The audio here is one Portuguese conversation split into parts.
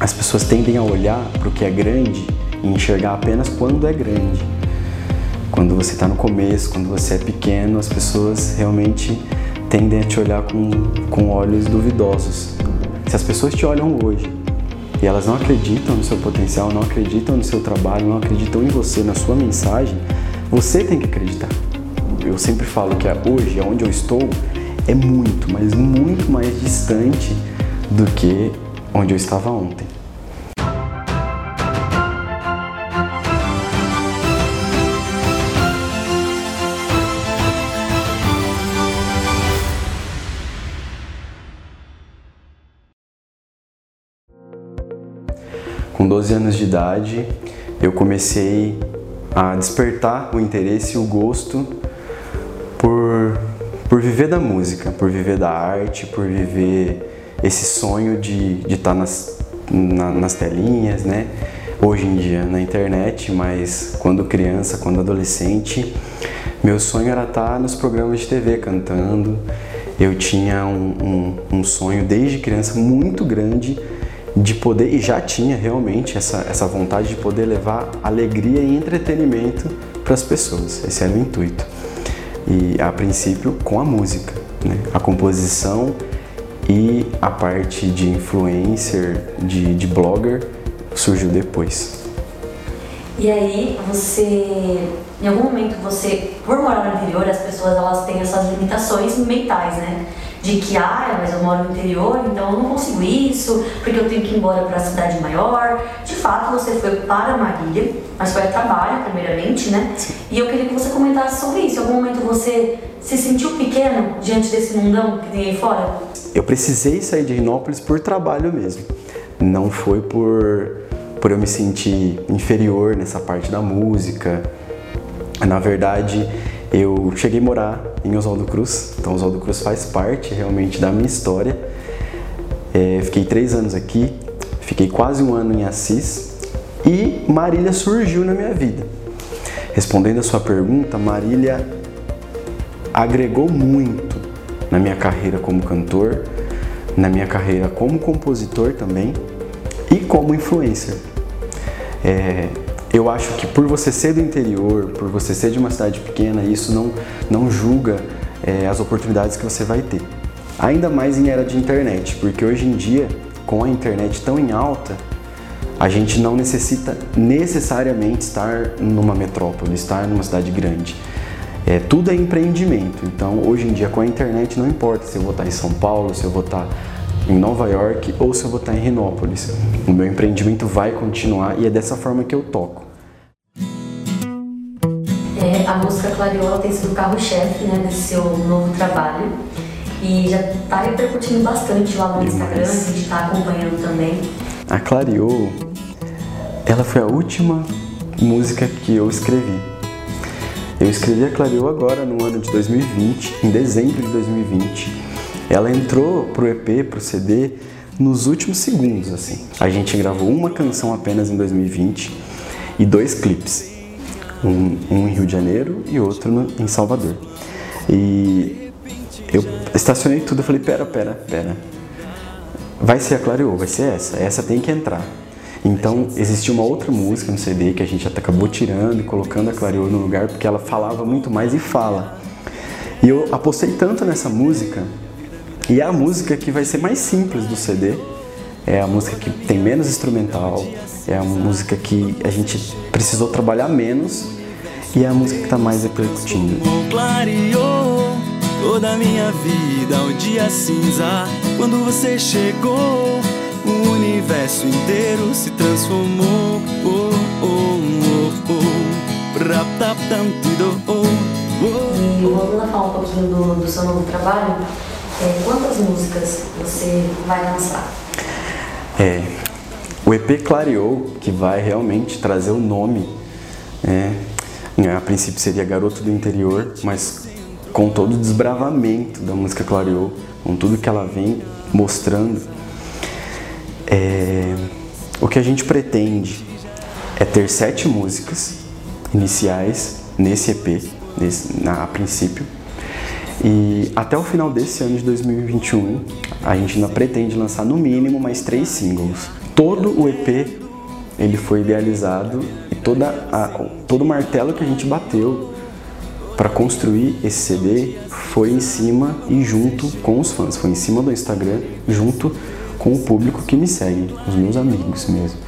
as pessoas tendem a olhar para o que é grande e enxergar apenas quando é grande. Quando você está no começo, quando você é pequeno, as pessoas realmente tendem a te olhar com, com olhos duvidosos. Se as pessoas te olham hoje e elas não acreditam no seu potencial, não acreditam no seu trabalho, não acreditam em você, na sua mensagem, você tem que acreditar. Eu sempre falo que hoje, onde eu estou, é muito, mas muito mais distante do que onde eu estava ontem. Com 12 anos de idade, eu comecei a despertar o interesse e o gosto por, por viver da música, por viver da arte, por viver esse sonho de estar de tá nas, na, nas telinhas, né? Hoje em dia na internet, mas quando criança, quando adolescente, meu sonho era estar tá nos programas de TV cantando. Eu tinha um, um, um sonho desde criança muito grande de poder, e já tinha realmente essa, essa vontade de poder levar alegria e entretenimento para as pessoas. Esse era o intuito. E a princípio com a música, né? a composição e a parte de influencer, de, de blogger surgiu depois. E aí, você, em algum momento, você, por morar no interior, as pessoas elas têm essas limitações mentais, né? De que, ah, mas eu moro no interior, então eu não consigo isso, porque eu tenho que ir embora para a cidade maior. De fato, você foi para Marília, mas foi a trabalho, primeiramente, né? E eu queria que você comentasse sobre isso. Em algum momento você se sentiu pequeno diante desse mundão que tem aí fora? Eu precisei sair de Rinópolis por trabalho mesmo. Não foi por, por eu me sentir inferior nessa parte da música. Na verdade, eu cheguei a morar em Oswaldo Cruz, então Oswaldo Cruz faz parte realmente da minha história. É, fiquei três anos aqui, fiquei quase um ano em Assis e Marília surgiu na minha vida. Respondendo a sua pergunta, Marília agregou muito na minha carreira como cantor, na minha carreira como compositor também e como influencer. É, eu acho que por você ser do interior, por você ser de uma cidade pequena, isso não, não julga é, as oportunidades que você vai ter. Ainda mais em era de internet, porque hoje em dia, com a internet tão em alta, a gente não necessita necessariamente estar numa metrópole, estar numa cidade grande. É, tudo é empreendimento. Então, hoje em dia, com a internet, não importa se eu vou estar em São Paulo, se eu vou estar em Nova York ou se eu vou estar em Renópolis. O meu empreendimento vai continuar e é dessa forma que eu toco a música Clareou tem sido o carro-chefe né, desse seu novo trabalho e já está repercutindo bastante lá no Instagram, a gente está acompanhando também. A Clareou, ela foi a última música que eu escrevi. Eu escrevi a Clareou agora no ano de 2020, em dezembro de 2020. Ela entrou pro EP, pro CD, nos últimos segundos, assim. A gente gravou uma canção apenas em 2020 e dois clipes um, um em Rio de Janeiro e outro no, em Salvador. E eu estacionei tudo, eu falei, pera, pera, pera. Vai ser a Clareou, vai ser essa, essa tem que entrar. Então existia uma outra música no CD que a gente acabou tirando e colocando a Clareou no lugar porque ela falava muito mais e fala. E eu apostei tanto nessa música, e é a música que vai ser mais simples do CD, é a música que tem menos instrumental, é a música que a gente precisou trabalhar menos e é a música que está mais repercutindo. Toda a minha vida o dia cinza quando você chegou. O universo inteiro se transformou. Oh, oh, oh, oh. E vamos lá falar um pouquinho do, do seu novo trabalho. É, quantas músicas você vai lançar? É, o EP clareou, que vai realmente trazer o nome, né? a princípio seria Garoto do Interior, mas com todo o desbravamento da música clareou, com tudo que ela vem mostrando, é... o que a gente pretende é ter sete músicas iniciais nesse EP, nesse, na, a princípio, e até o final desse ano de 2021, a gente ainda pretende lançar no mínimo mais três singles todo o EP ele foi idealizado e toda a, todo o martelo que a gente bateu para construir esse CD foi em cima e junto com os fãs, foi em cima do Instagram, junto com o público que me segue, os meus amigos mesmo.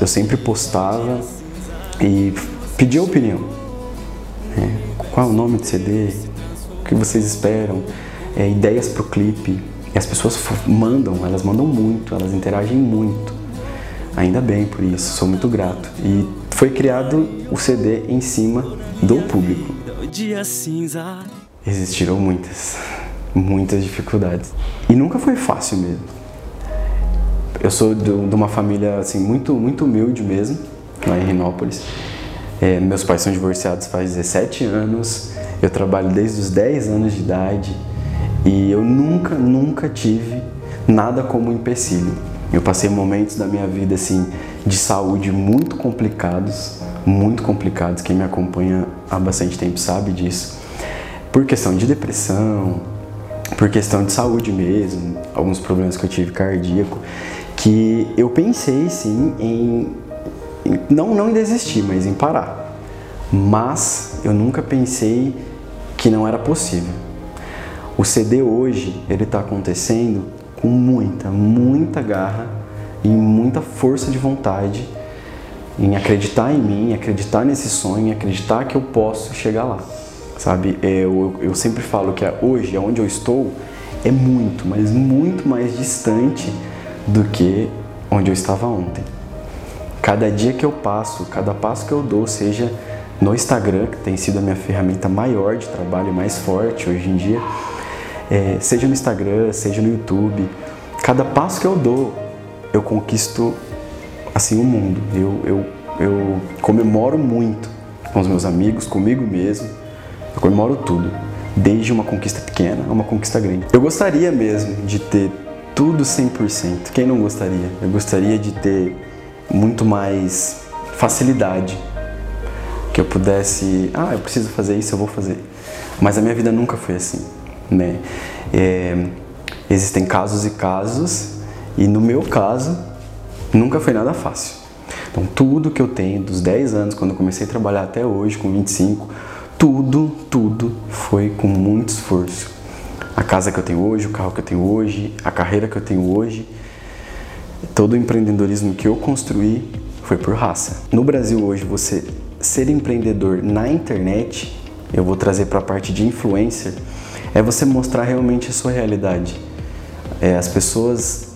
Eu sempre postava e pedia opinião. É, qual é o nome do CD? Que vocês esperam? É, ideias para o clipe. E as pessoas mandam, elas mandam muito, elas interagem muito. Ainda bem por isso, sou muito grato. E foi criado o CD em cima do público. Existiram muitas, muitas dificuldades. E nunca foi fácil mesmo. Eu sou de uma família assim muito, muito humilde mesmo, lá em Rinópolis. É, meus pais são divorciados faz 17 anos. Eu trabalho desde os 10 anos de idade e eu nunca, nunca tive nada como empecilho. Eu passei momentos da minha vida assim de saúde muito complicados, muito complicados. Quem me acompanha há bastante tempo sabe disso. Por questão de depressão, por questão de saúde mesmo, alguns problemas que eu tive cardíaco, que eu pensei sim em, em não não em desistir, mas em parar. Mas eu nunca pensei que não era possível. O CD hoje, ele está acontecendo com muita, muita garra e muita força de vontade em acreditar em mim, acreditar nesse sonho, acreditar que eu posso chegar lá. Sabe, eu, eu sempre falo que hoje, onde eu estou, é muito, mas muito mais distante do que onde eu estava ontem. Cada dia que eu passo, cada passo que eu dou, seja no Instagram, que tem sido a minha ferramenta maior de trabalho, mais forte hoje em dia, é, seja no Instagram, seja no YouTube, cada passo que eu dou, eu conquisto assim o mundo. Eu, eu, eu comemoro muito com os meus amigos, comigo mesmo. Eu comemoro tudo, desde uma conquista pequena a uma conquista grande. Eu gostaria mesmo de ter tudo 100%. Quem não gostaria? Eu gostaria de ter muito mais facilidade. Que eu pudesse, ah, eu preciso fazer isso, eu vou fazer. Mas a minha vida nunca foi assim né? É, existem casos e casos, e no meu caso, nunca foi nada fácil. Então, tudo que eu tenho dos 10 anos, quando eu comecei a trabalhar até hoje, com 25, tudo, tudo foi com muito esforço. A casa que eu tenho hoje, o carro que eu tenho hoje, a carreira que eu tenho hoje, todo o empreendedorismo que eu construí foi por raça. No Brasil hoje, você ser empreendedor na internet, eu vou trazer para a parte de influencer, é você mostrar realmente a sua realidade. É, as pessoas,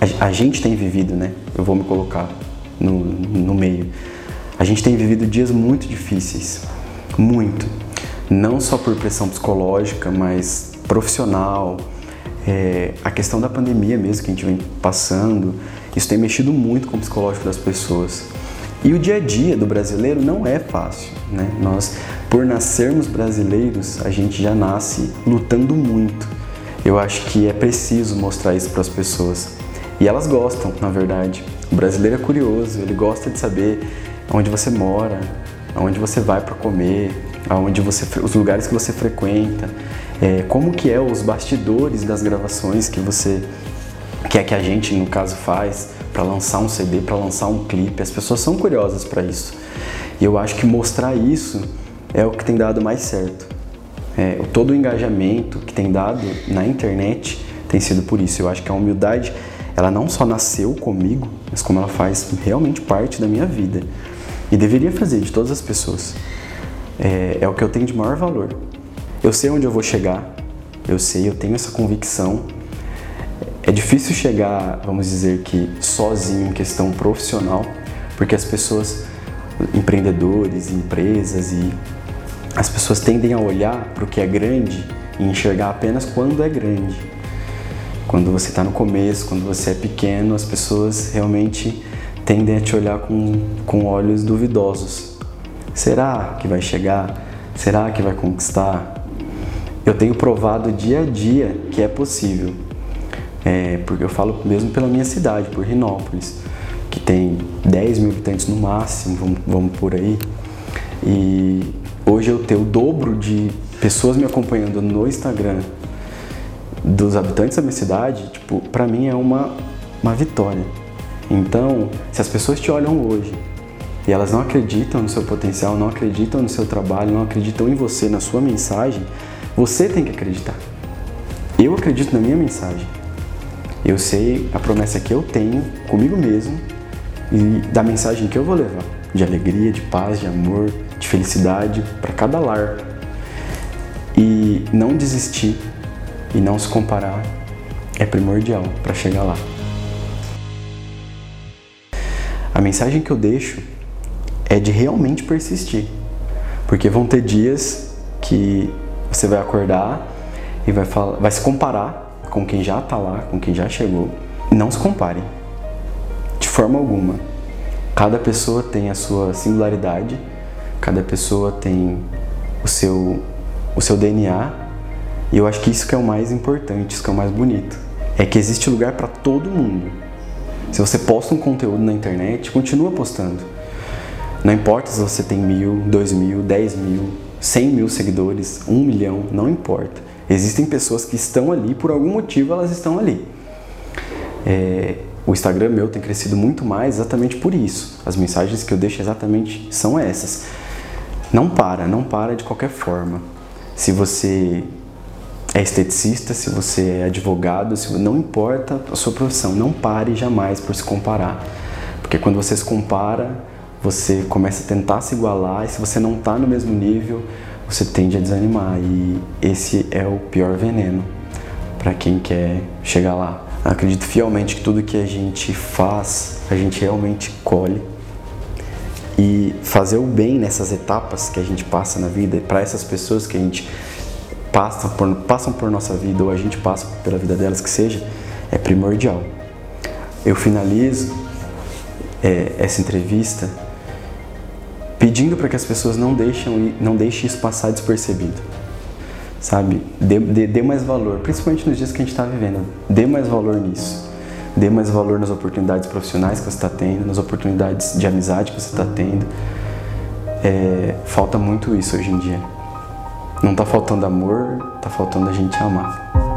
a, a, gente tem vivido, né? Eu vou me colocar no, no meio. A gente tem vivido dias muito difíceis, muito. Não só por pressão psicológica, mas profissional. É, a questão da pandemia mesmo que a gente vem passando, isso tem mexido muito com o psicológico das pessoas. E o dia a dia do brasileiro não é fácil, né? Nós, por nascermos brasileiros, a gente já nasce lutando muito. Eu acho que é preciso mostrar isso para as pessoas. E elas gostam, na verdade. O brasileiro é curioso, ele gosta de saber onde você mora, aonde você vai para comer, aonde você, os lugares que você frequenta, é, como que é os bastidores das gravações que você que é que a gente no caso faz para lançar um CD, para lançar um clipe. As pessoas são curiosas para isso. E eu acho que mostrar isso é o que tem dado mais certo. É, todo o engajamento que tem dado na internet tem sido por isso. Eu acho que a humildade, ela não só nasceu comigo, mas como ela faz realmente parte da minha vida. E deveria fazer de todas as pessoas. É, é o que eu tenho de maior valor. Eu sei onde eu vou chegar, eu sei, eu tenho essa convicção é difícil chegar, vamos dizer que sozinho em questão profissional, porque as pessoas, empreendedores, empresas e as pessoas tendem a olhar para o que é grande e enxergar apenas quando é grande. Quando você está no começo, quando você é pequeno, as pessoas realmente tendem a te olhar com, com olhos duvidosos. Será que vai chegar? Será que vai conquistar? Eu tenho provado dia a dia que é possível. É, porque eu falo mesmo pela minha cidade, por Rinópolis, que tem 10 mil habitantes no máximo, vamos, vamos por aí. E hoje eu tenho o dobro de pessoas me acompanhando no Instagram dos habitantes da minha cidade, tipo, para mim é uma, uma vitória. Então, se as pessoas te olham hoje e elas não acreditam no seu potencial, não acreditam no seu trabalho, não acreditam em você, na sua mensagem, você tem que acreditar. Eu acredito na minha mensagem. Eu sei a promessa que eu tenho comigo mesmo e da mensagem que eu vou levar de alegria, de paz, de amor, de felicidade para cada lar. E não desistir e não se comparar é primordial para chegar lá. A mensagem que eu deixo é de realmente persistir, porque vão ter dias que você vai acordar e vai, falar, vai se comparar com quem já está lá, com quem já chegou. Não se compare, de forma alguma. Cada pessoa tem a sua singularidade, cada pessoa tem o seu, o seu DNA, e eu acho que isso que é o mais importante, isso que é o mais bonito. É que existe lugar para todo mundo. Se você posta um conteúdo na internet, continua postando. Não importa se você tem mil, dois mil, dez mil, cem mil seguidores, um milhão, não importa. Existem pessoas que estão ali, por algum motivo elas estão ali. É, o Instagram meu tem crescido muito mais exatamente por isso. As mensagens que eu deixo exatamente são essas. Não para, não para de qualquer forma. Se você é esteticista, se você é advogado, se não importa a sua profissão, não pare jamais por se comparar. Porque quando você se compara, você começa a tentar se igualar e se você não está no mesmo nível, você tende a desanimar e esse é o pior veneno para quem quer chegar lá. Acredito fielmente que tudo que a gente faz, a gente realmente colhe. E fazer o bem nessas etapas que a gente passa na vida, para essas pessoas que a gente passa por, passam por nossa vida ou a gente passa pela vida delas, que seja, é primordial. Eu finalizo é, essa entrevista pedindo para que as pessoas não, deixem, não deixem isso passar despercebido sabe? Dê, dê, dê mais valor, principalmente nos dias que a gente está vivendo. Dê mais valor nisso. Dê mais valor nas oportunidades profissionais que você está tendo, nas oportunidades de amizade que você está tendo. É, falta muito isso hoje em dia. Não está faltando amor, está faltando a gente amar.